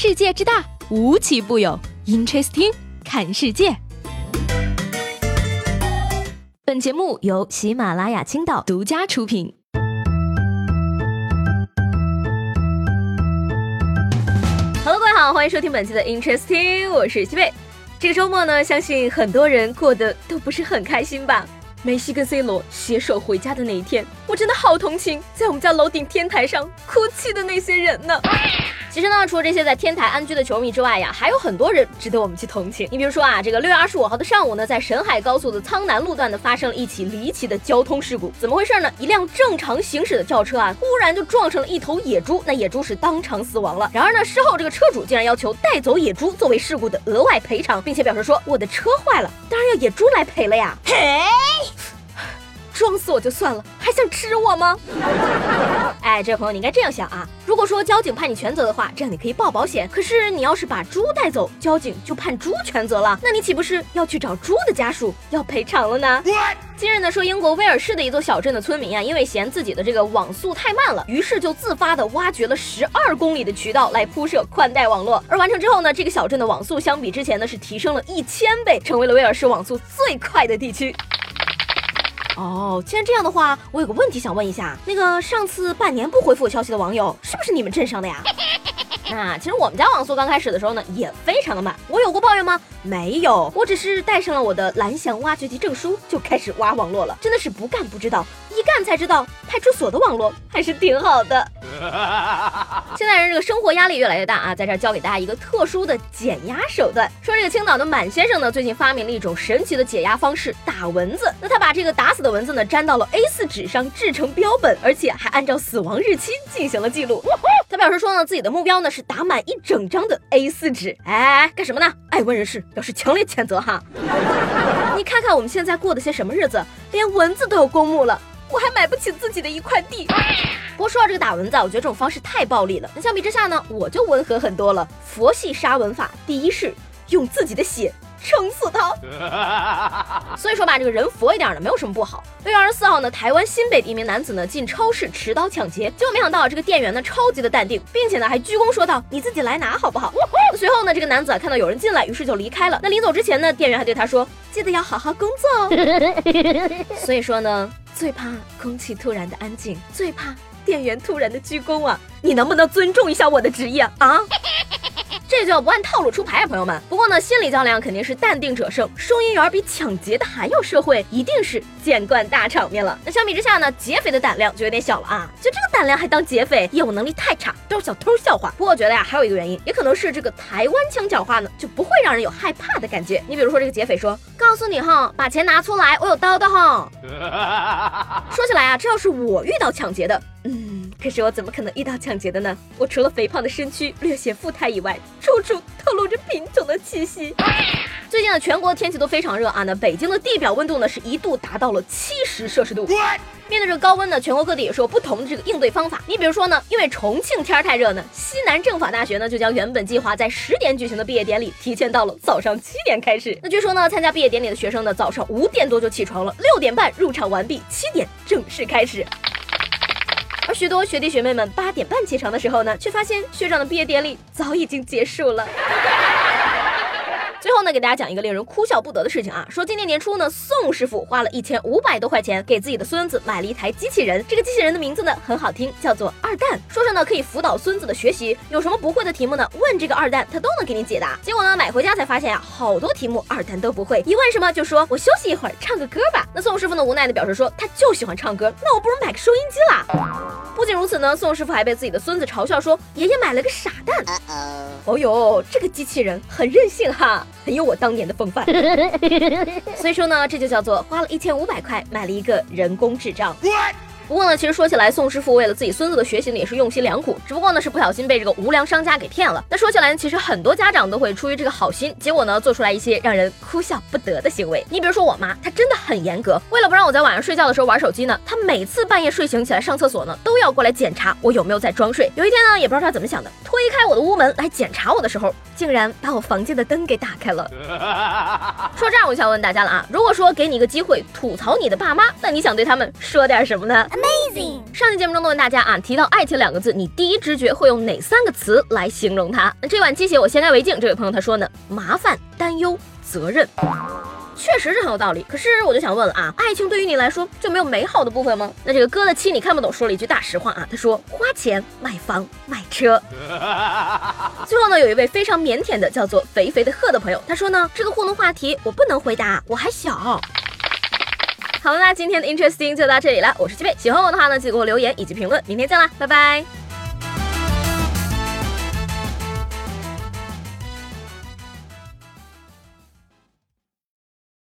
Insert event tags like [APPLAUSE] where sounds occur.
世界之大，无奇不有。Interesting，看世界。本节目由喜马拉雅青岛独家出品。Hello，各位好，欢迎收听本期的 Interesting，我是西贝。这个周末呢，相信很多人过得都不是很开心吧。梅西跟 C 罗携手回家的那一天，我真的好同情在我们家楼顶天台上哭泣的那些人呢。其实呢，除了这些在天台安居的球迷之外呀，还有很多人值得我们去同情。你比如说啊，这个六月二十五号的上午呢，在沈海高速的苍南路段呢，发生了一起离奇的交通事故。怎么回事呢？一辆正常行驶的轿车啊，忽然就撞上了一头野猪，那野猪是当场死亡了。然而呢，事后这个车主竟然要求带走野猪作为事故的额外赔偿，并且表示说，我的车坏了，当然要野猪来赔了呀。嘿。撞死我就算了，还想吃我吗？[LAUGHS] 哎，这位朋友，你应该这样想啊。如果说交警判你全责的话，这样你可以报保险。可是你要是把猪带走，交警就判猪全责了，那你岂不是要去找猪的家属要赔偿了呢？近日呢，说英国威尔士的一座小镇的村民啊，因为嫌自己的这个网速太慢了，于是就自发的挖掘了十二公里的渠道来铺设宽带网络。而完成之后呢，这个小镇的网速相比之前呢是提升了一千倍，成为了威尔士网速最快的地区。哦，既然这样的话，我有个问题想问一下，那个上次半年不回复我消息的网友，是不是你们镇上的呀？[LAUGHS] 那其实我们家网速刚开始的时候呢，也非常的慢。我有过抱怨吗？没有，我只是带上了我的蓝翔挖掘机证书，就开始挖网络了。真的是不干不知道，才知道，派出所的网络还是挺好的。[LAUGHS] 现在人这个生活压力越来越大啊，在这儿教给大家一个特殊的减压手段。说这个青岛的满先生呢，最近发明了一种神奇的解压方式——打蚊子。那他把这个打死的蚊子呢，粘到了 A4 纸上制成标本，而且还按照死亡日期进行了记录。他表示说呢，自己的目标呢是打满一整张的 A4 纸。哎，干什么呢？爱蚊人士表示强烈谴责哈！你看看我们现在过的些什么日子，连蚊子都有公墓了，我还买不起自己的一块地。不过说到这个打蚊子，我觉得这种方式太暴力了。那相比之下呢，我就温和很多了。佛系杀蚊法，第一是用自己的血。撑死他！[LAUGHS] 所以说吧，这个人佛一点呢，没有什么不好。六月二十四号呢，台湾新北的一名男子呢进超市持刀抢劫，结果没想到这个店员呢超级的淡定，并且呢还鞠躬说道：“你自己来拿好不好？” [LAUGHS] 随后呢，这个男子看到有人进来，于是就离开了。那临走之前呢，店员还对他说：“记得要好好工作哦。” [LAUGHS] 所以说呢，最怕空气突然的安静，最怕店员突然的鞠躬啊！你能不能尊重一下我的职业啊？这就要不按套路出牌啊，朋友们。不过呢，心理较量肯定是淡定者胜。收银员比抢劫的还要社会，一定是见惯大场面了。那相比之下呢，劫匪的胆量就有点小了啊！就这个胆量还当劫匪，业务能力太差，都是小偷笑话。不过我觉得呀，还有一个原因，也可能是这个台湾腔讲话呢，就不会让人有害怕的感觉。你比如说这个劫匪说：“告诉你哈，把钱拿出来，我有刀的哈。”说起来啊，这要是我遇到抢劫的，嗯。可是我怎么可能遇到抢劫的呢？我除了肥胖的身躯略显富态以外，处处透露着贫穷的气息。最近呢，全国的天气都非常热啊。那北京的地表温度呢，是一度达到了七十摄氏度。面对这个高温呢，全国各地也是有不同的这个应对方法。你比如说呢，因为重庆天儿太热呢，西南政法大学呢就将原本计划在十点举行的毕业典礼提前到了早上七点开始。那据说呢，参加毕业典礼的学生呢，早上五点多就起床了，六点半入场完毕，七点正式开始。而许多学弟学妹们八点半起床的时候呢，却发现学长的毕业典礼早已经结束了。最后呢，给大家讲一个令人哭笑不得的事情啊，说今年年初呢，宋师傅花了一千五百多块钱给自己的孙子买了一台机器人，这个机器人的名字呢很好听，叫做二蛋，说是呢可以辅导孙子的学习，有什么不会的题目呢，问这个二蛋，他都能给你解答。结果呢，买回家才发现呀，好多题目二蛋都不会，一问什么就说我休息一会儿唱个歌吧。那宋师傅呢无奈的表示说，他就喜欢唱歌，那我不如买个收音机啦。不仅如此呢，宋师傅还被自己的孙子嘲笑说，爷爷买了个傻蛋。哦呦，这个机器人很任性哈。很有我当年的风范，[LAUGHS] 所以说呢，这就叫做花了一千五百块买了一个人工智障。不过呢，其实说起来，宋师傅为了自己孙子的学习呢，也是用心良苦。只不过呢，是不小心被这个无良商家给骗了。那说起来呢，其实很多家长都会出于这个好心，结果呢，做出来一些让人哭笑不得的行为。你比如说我妈，她真的很严格，为了不让我在晚上睡觉的时候玩手机呢，她每次半夜睡醒起来上厕所呢，都要过来检查我有没有在装睡。有一天呢，也不知道她怎么想的，推推开我的屋门来检查我的时候，竟然把我房间的灯给打开了。[LAUGHS] 说这儿，我想问大家了啊，如果说给你一个机会吐槽你的爸妈，那你想对他们说点什么呢？Amazing！上期节目中都问大家啊，提到爱情两个字，你第一直觉会用哪三个词来形容它？那这碗鸡血我先干为敬。这位朋友他说呢，麻烦、担忧、责任。确实是很有道理，可是我就想问了啊，爱情对于你来说就没有美好的部分吗？那这个哥的妻你看不懂说了一句大实话啊，他说花钱买房买车。[LAUGHS] 最后呢，有一位非常腼腆的叫做肥肥的鹤的朋友，他说呢，这个互动话题我不能回答，我还小。好了，那今天的 Interesting 就到这里了，我是七贝，喜欢我的话呢，记得给我留言以及评论，明天见啦，拜拜。